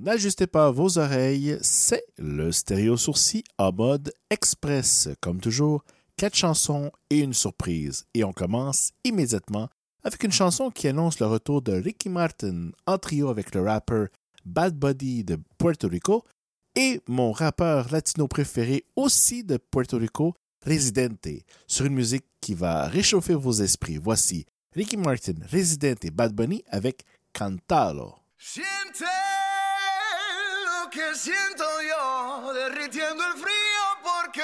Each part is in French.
N'ajustez pas vos oreilles, c'est le stéréo sourcil en mode express. Comme toujours, quatre chansons et une surprise. Et on commence immédiatement avec une chanson qui annonce le retour de Ricky Martin en trio avec le rappeur Bad Buddy de Puerto Rico et mon rappeur latino préféré aussi de Puerto Rico, Residente, sur une musique qui va réchauffer vos esprits. Voici Ricky Martin, Residente et Bad Bunny avec Cantalo. Siente lo que siento yo, derritiendo el frío porque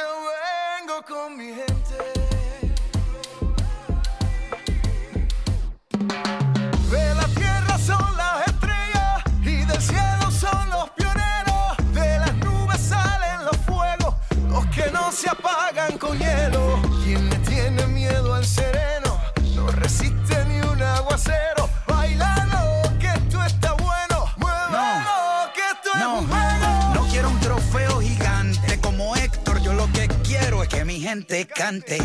vengo con mi gente. se apagan con hielo. Gente cante.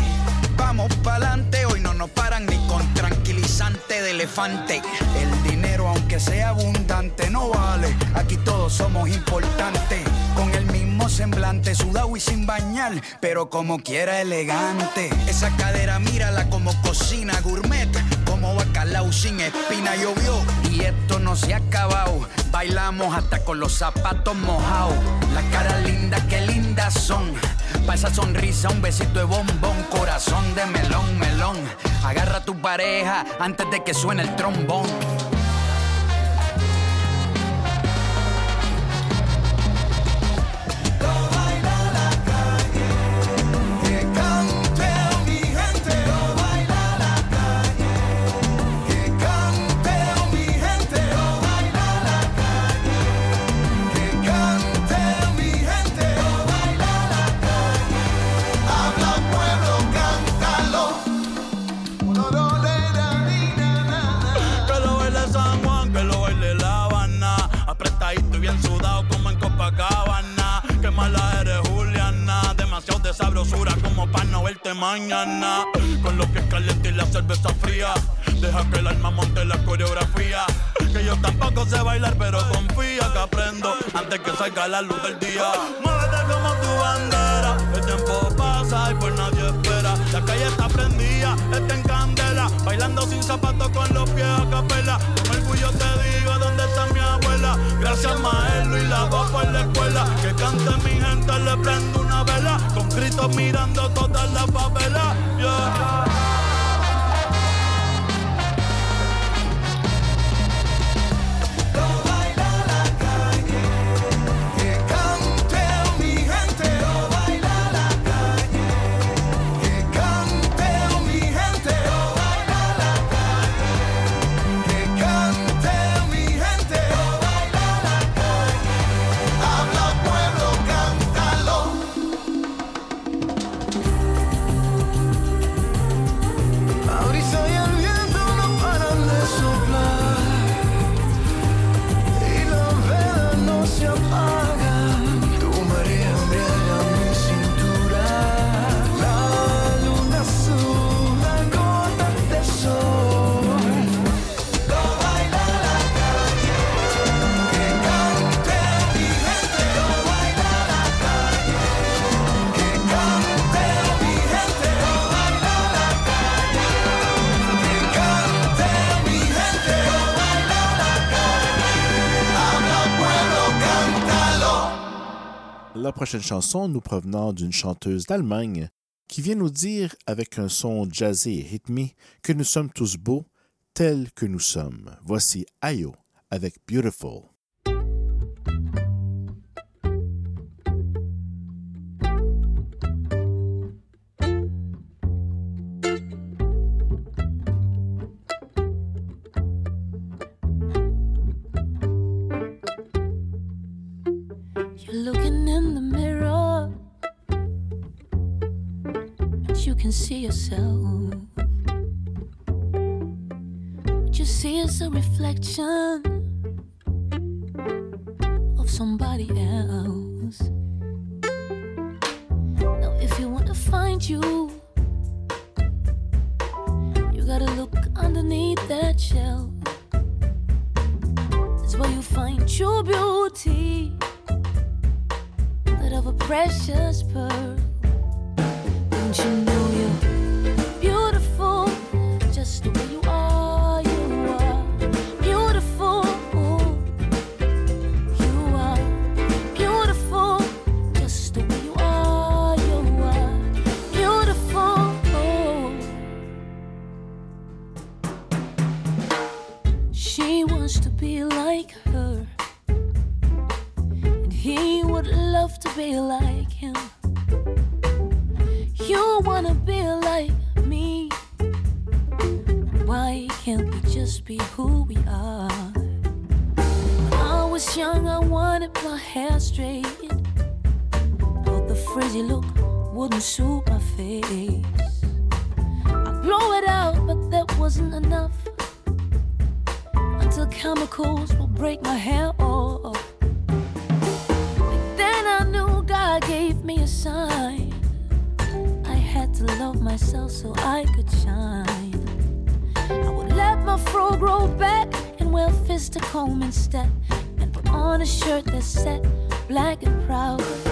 Vamos pa'lante, hoy no nos paran ni con tranquilizante de elefante. El dinero, aunque sea abundante, no vale. Aquí todos somos importantes. Con el semblante, sudado y sin bañar, pero como quiera elegante. Esa cadera, mírala como cocina gourmet, como bacalao sin espina llovió. Y esto no se ha acabado, bailamos hasta con los zapatos mojados. Las caras lindas, qué lindas son. Pa' esa sonrisa, un besito de bombón, corazón de melón, melón. Agarra a tu pareja antes de que suene el trombón. Mañana. Con lo que es caliente y la cerveza fría. Deja que el alma monte la coreografía. Que yo tampoco sé bailar, pero confía que aprendo antes que salga la luz del día. Muévete como tu bandera. El tiempo pasa y pues nadie espera. La calle está prendida, está en candela. Bailando sin zapatos con los pies a capela. Con orgullo te digo dónde está mi abuela. Gracias, maestro, y la voz por la escuela. Que cante mi gente, le prendo una vela. Con gritos mirando toda la favela. La prochaine chanson nous provenant d'une chanteuse d'Allemagne qui vient nous dire avec un son jazzé et rythmé que nous sommes tous beaux tels que nous sommes. Voici Ayo avec Beautiful. Can see yourself. What you see is a reflection of somebody else. Now, if you want to find you, you gotta look underneath that shell. That's where you find true beauty. That of a precious pearl. Don't you know who we are? When I was young, I wanted my hair straight. Thought the frizzy look wouldn't suit my face. I blow it out, but that wasn't enough until chemicals will break my hair off. And then I knew God gave me a sign. I had to love myself so I could shine. My fro grow back and wear fist to comb instead, and put on a shirt that's set black and proud.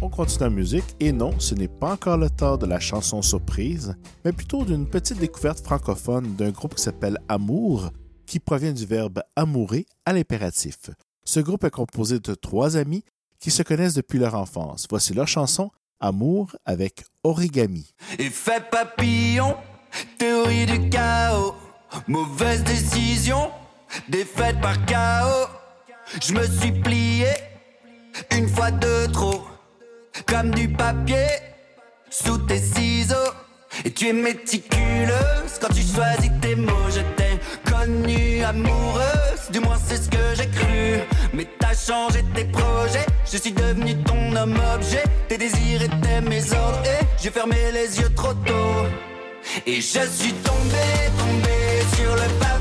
On continue la musique et non, ce n'est pas encore le temps de la chanson surprise, mais plutôt d'une petite découverte francophone d'un groupe qui s'appelle Amour, qui provient du verbe amourer à l'impératif. Ce groupe est composé de trois amis qui se connaissent depuis leur enfance. Voici leur chanson Amour avec Origami. Effet papillon, théorie du chaos. Je me suis plié une fois de trop, comme du papier sous tes ciseaux. Et tu es méticuleuse quand tu choisis tes mots. Je t'ai connue amoureuse, du moins c'est ce que j'ai cru. Mais t'as changé tes projets, je suis devenu ton homme objet. Tes désirs étaient mes ordres et j'ai fermé les yeux trop tôt. Et je suis tombé, tombé sur le pavé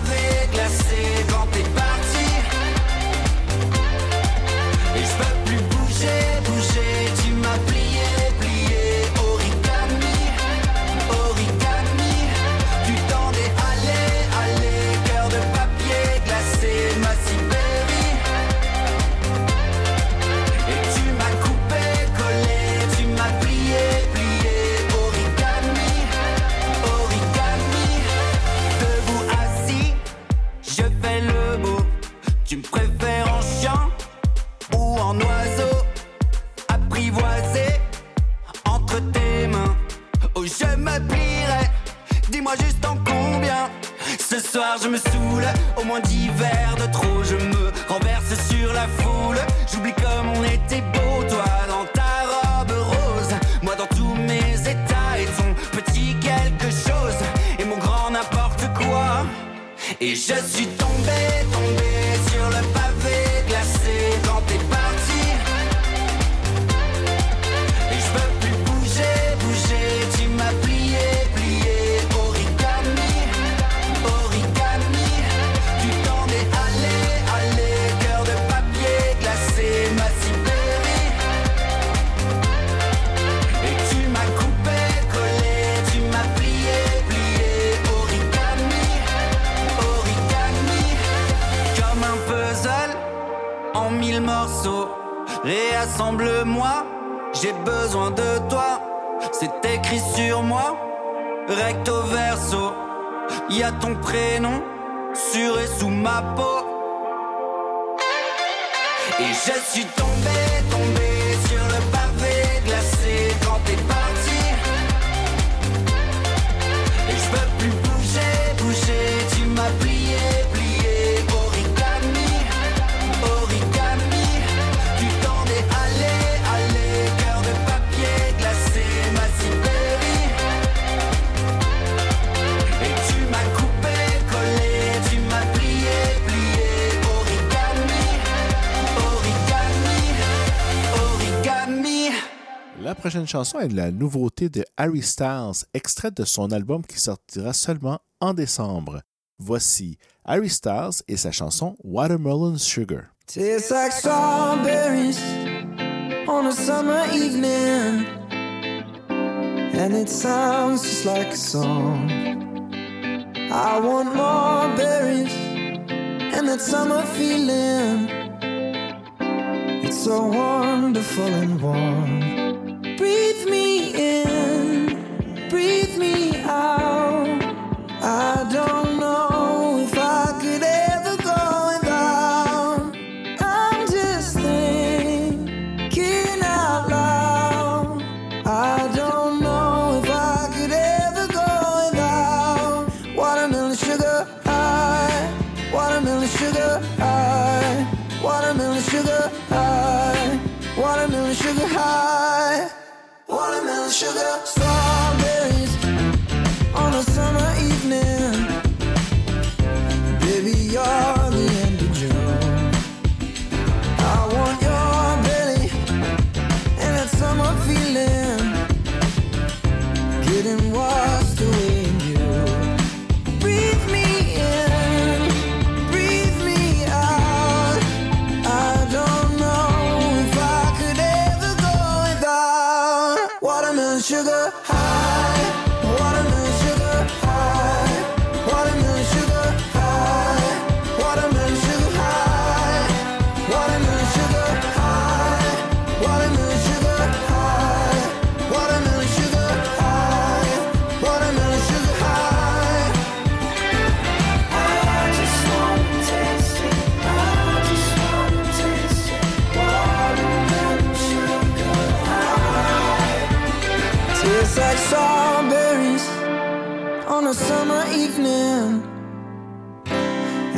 moins verres de trop. Je me renverse sur la foule, j'oublie comme on était beau, toi dans ta robe rose, moi dans tous mes états et ton petit quelque chose, et mon grand n'importe quoi. Et je suis tombé, tombé Réassemble-moi, j'ai besoin de toi. C'est écrit sur moi, recto verso. Y a ton prénom sur et sous ma peau. Et je suis tombé prochaine chanson est la nouveauté de Harry Styles, extraite de son album qui sortira seulement en décembre. Voici Harry Styles et sa chanson Watermelon Sugar. I want more berries and that summer feeling. It's so wonderful and warm. Breathe me in, breathe me out.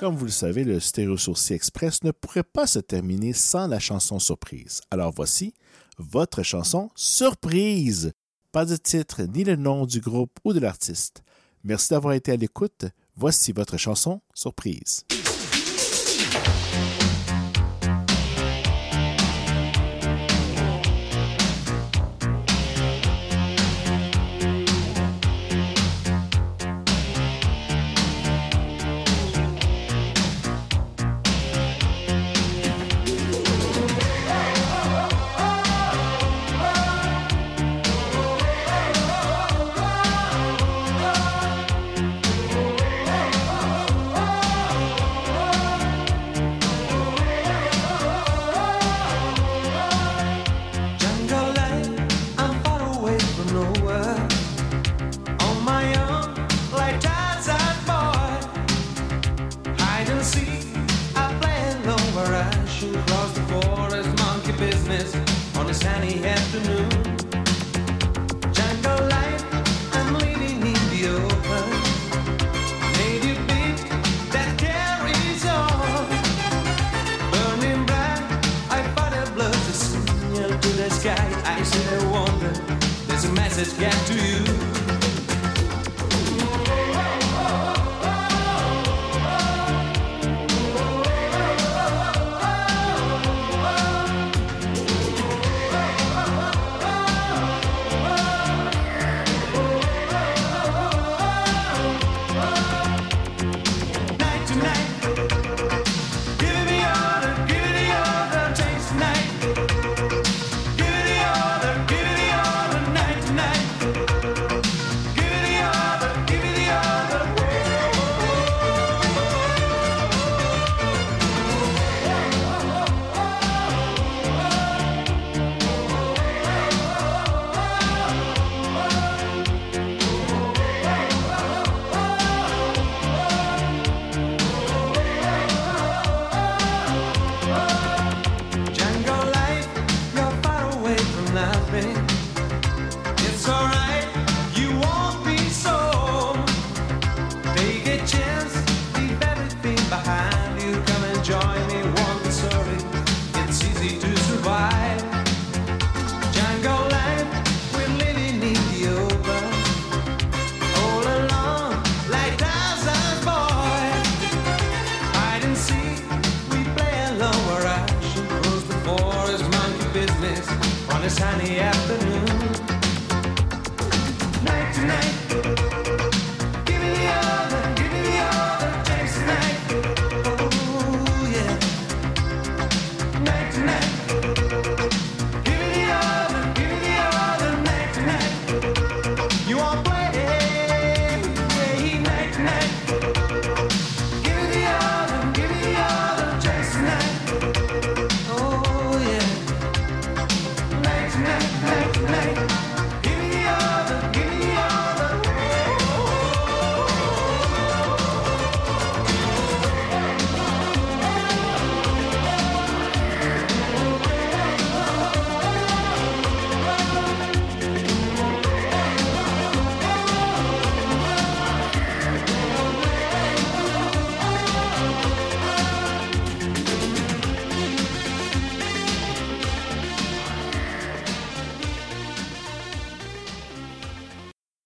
Comme vous le savez, le Stéréo Sourcil Express ne pourrait pas se terminer sans la chanson surprise. Alors voici votre chanson surprise. Pas de titre ni le nom du groupe ou de l'artiste. Merci d'avoir été à l'écoute. Voici votre chanson surprise. sunny afternoon. Jungle life, I'm living in the open. That carries on. Burning bright, I signal to the sky. I wonder, message to you. On a sunny afternoon.